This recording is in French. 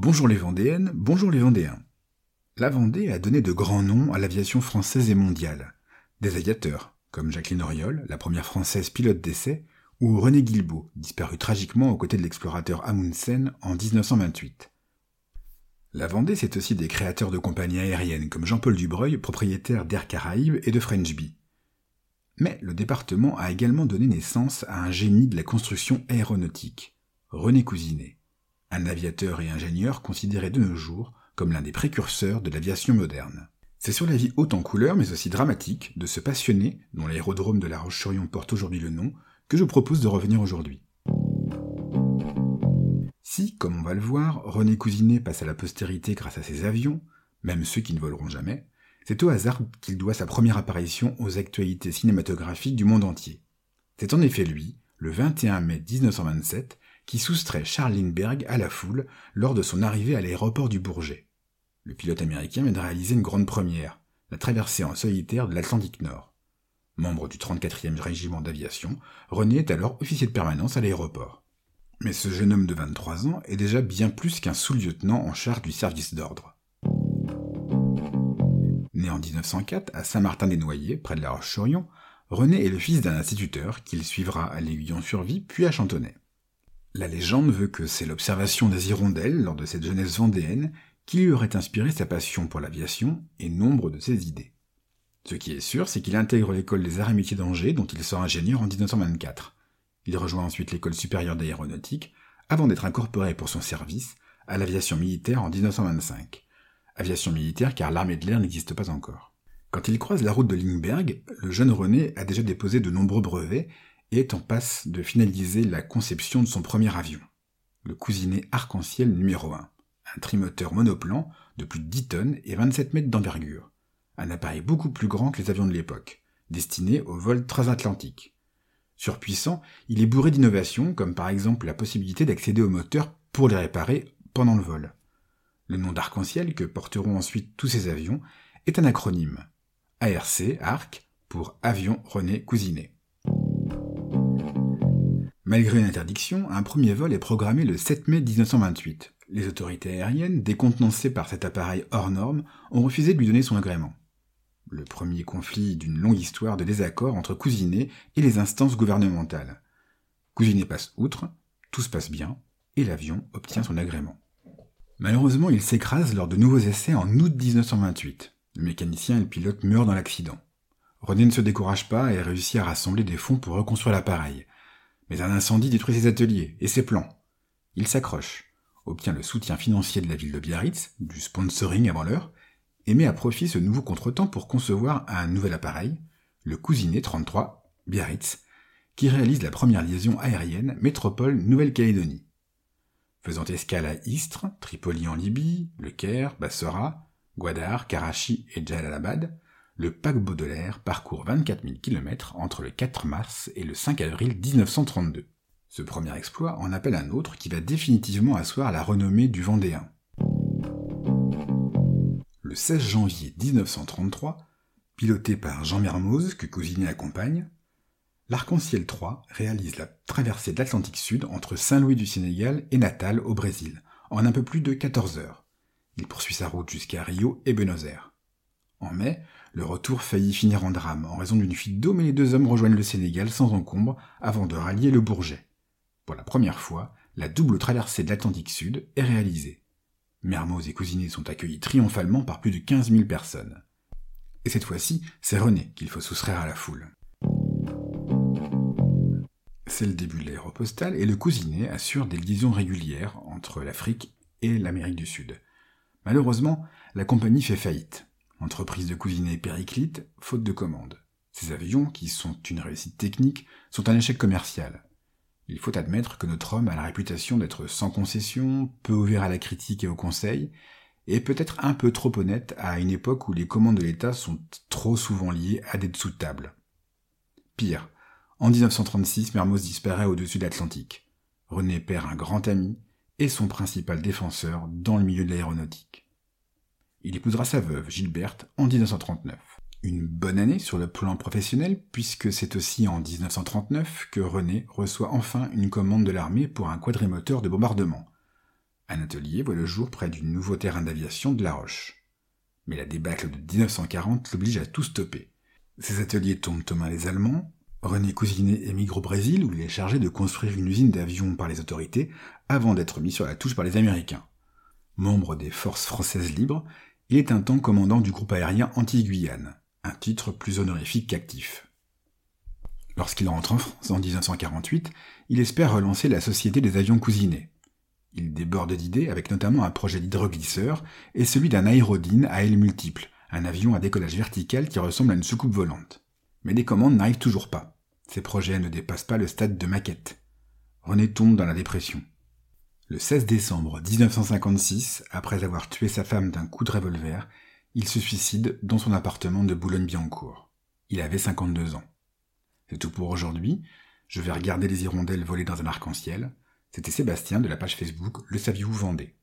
Bonjour les Vendéennes, bonjour les Vendéens. La Vendée a donné de grands noms à l'aviation française et mondiale. Des aviateurs, comme Jacqueline Auriol, la première française pilote d'essai, ou René Guilbeault, disparu tragiquement aux côtés de l'explorateur Amundsen en 1928. La Vendée, c'est aussi des créateurs de compagnies aériennes comme Jean-Paul Dubreuil, propriétaire d'Air Caraïbes et de French Bee. Mais le département a également donné naissance à un génie de la construction aéronautique, René Cousinet, un aviateur et ingénieur considéré de nos jours comme l'un des précurseurs de l'aviation moderne. C'est sur la vie haute en couleurs mais aussi dramatique de ce passionné, dont l'aérodrome de La Roche-sur-Yon porte aujourd'hui le nom, que je propose de revenir aujourd'hui. Si, comme on va le voir, René Cousinet passe à la postérité grâce à ses avions, même ceux qui ne voleront jamais, c'est au hasard qu'il doit sa première apparition aux actualités cinématographiques du monde entier. C'est en effet lui, le 21 mai 1927, qui soustrait Charles Lindbergh à la foule lors de son arrivée à l'aéroport du Bourget. Le pilote américain vient de réaliser une grande première, la traversée en solitaire de l'Atlantique Nord. Membre du 34e régiment d'aviation, René est alors officier de permanence à l'aéroport. Mais ce jeune homme de 23 ans est déjà bien plus qu'un sous-lieutenant en charge du service d'ordre. Né en 1904 à Saint-Martin-des-Noyers, près de La Roche-sur-Yon, René est le fils d'un instituteur qu'il suivra à l'Aiguillon-sur-Vie puis à Chantonnay. La légende veut que c'est l'observation des hirondelles lors de cette jeunesse vendéenne qui lui aurait inspiré sa passion pour l'aviation et nombre de ses idées. Ce qui est sûr, c'est qu'il intègre l'école des arts et métiers d'Angers dont il sort ingénieur en 1924. Il rejoint ensuite l'école supérieure d'aéronautique avant d'être incorporé pour son service à l'aviation militaire en 1925 aviation militaire car l'armée de l'air n'existe pas encore. Quand il croise la route de Lindbergh, le jeune René a déjà déposé de nombreux brevets et est en passe de finaliser la conception de son premier avion, le cousinet arc-en-ciel numéro 1, un trimoteur monoplan de plus de 10 tonnes et 27 mètres d'envergure, un appareil beaucoup plus grand que les avions de l'époque, destiné au vol transatlantique. Surpuissant, il est bourré d'innovations comme par exemple la possibilité d'accéder au moteur pour les réparer pendant le vol. Le nom d'arc-en-ciel que porteront ensuite tous ces avions est un acronyme. ARC, ARC, pour Avion René Cousinet. Malgré une interdiction, un premier vol est programmé le 7 mai 1928. Les autorités aériennes, décontenancées par cet appareil hors norme, ont refusé de lui donner son agrément. Le premier conflit d'une longue histoire de désaccord entre Cousinet et les instances gouvernementales. Cousinet passe outre, tout se passe bien, et l'avion obtient son agrément. Malheureusement, il s'écrase lors de nouveaux essais en août 1928. Le mécanicien et le pilote meurent dans l'accident. René ne se décourage pas et réussit à rassembler des fonds pour reconstruire l'appareil. Mais un incendie détruit ses ateliers et ses plans. Il s'accroche, obtient le soutien financier de la ville de Biarritz, du sponsoring avant l'heure, et met à profit ce nouveau contretemps pour concevoir un nouvel appareil, le Cousinet 33 Biarritz, qui réalise la première liaison aérienne métropole-Nouvelle-Calédonie faisant escale à Istres, Tripoli en Libye, Le Caire, Bassora, Gwadar, Karachi et Jalalabad, le paquebot de l'air parcourt 24 000 km entre le 4 mars et le 5 avril 1932. Ce premier exploit en appelle un autre qui va définitivement asseoir la renommée du Vendéen. Le 16 janvier 1933, piloté par Jean Mermoz, que Cousinet accompagne, l'Arc-en-Ciel 3 réalise la traversée de l'Atlantique Sud entre Saint-Louis du Sénégal et Natal au Brésil, en un peu plus de 14 heures. Il poursuit sa route jusqu'à Rio et Buenos Aires. En mai, le retour faillit finir en drame en raison d'une fuite d'eau, mais les deux hommes rejoignent le Sénégal sans encombre avant de rallier le Bourget. Pour la première fois, la double traversée de l'Atlantique Sud est réalisée. Mermoz et Cousinet sont accueillis triomphalement par plus de 15 000 personnes. Et cette fois-ci, c'est René qu'il faut soustraire à la foule. C'est le début de l'aéropostale et le cousinet assure des liaisons régulières entre l'Afrique et l'Amérique du Sud. Malheureusement, la compagnie fait faillite. L'entreprise de cousinet périclite, faute de commandes. Ces avions, qui sont une réussite technique, sont un échec commercial. Il faut admettre que notre homme a la réputation d'être sans concession, peu ouvert à la critique et au conseil, et peut-être un peu trop honnête à une époque où les commandes de l'État sont trop souvent liées à des dessous de table. Pire, en 1936, Mermoz disparaît au-dessus de l'Atlantique. René perd un grand ami et son principal défenseur dans le milieu de l'aéronautique. Il épousera sa veuve, Gilberte, en 1939. Une bonne année sur le plan professionnel, puisque c'est aussi en 1939 que René reçoit enfin une commande de l'armée pour un quadrimoteur de bombardement. Un atelier voit le jour près du nouveau terrain d'aviation de La Roche. Mais la débâcle de 1940 l'oblige à tout stopper. Ces ateliers tombent aux mains des Allemands, René Cousinet émigre au Brésil où il est chargé de construire une usine d'avions par les autorités avant d'être mis sur la touche par les Américains. Membre des forces françaises libres, il est un temps commandant du groupe aérien Antilles-Guyane, un titre plus honorifique qu'actif. Lorsqu'il rentre en France en 1948, il espère relancer la Société des avions cousinés. Il déborde d'idées avec notamment un projet d'hydroglisseur et celui d'un aérodyne à ailes multiples, un avion à décollage vertical qui ressemble à une soucoupe volante. Mais les commandes n'arrivent toujours pas. Ces projets ne dépassent pas le stade de maquette. René tombe dans la dépression. Le 16 décembre 1956, après avoir tué sa femme d'un coup de revolver, il se suicide dans son appartement de Boulogne-Billancourt. Il avait 52 ans. C'est tout pour aujourd'hui. Je vais regarder les hirondelles voler dans un arc-en-ciel. C'était Sébastien de la page Facebook Le Saviez-vous Vendée.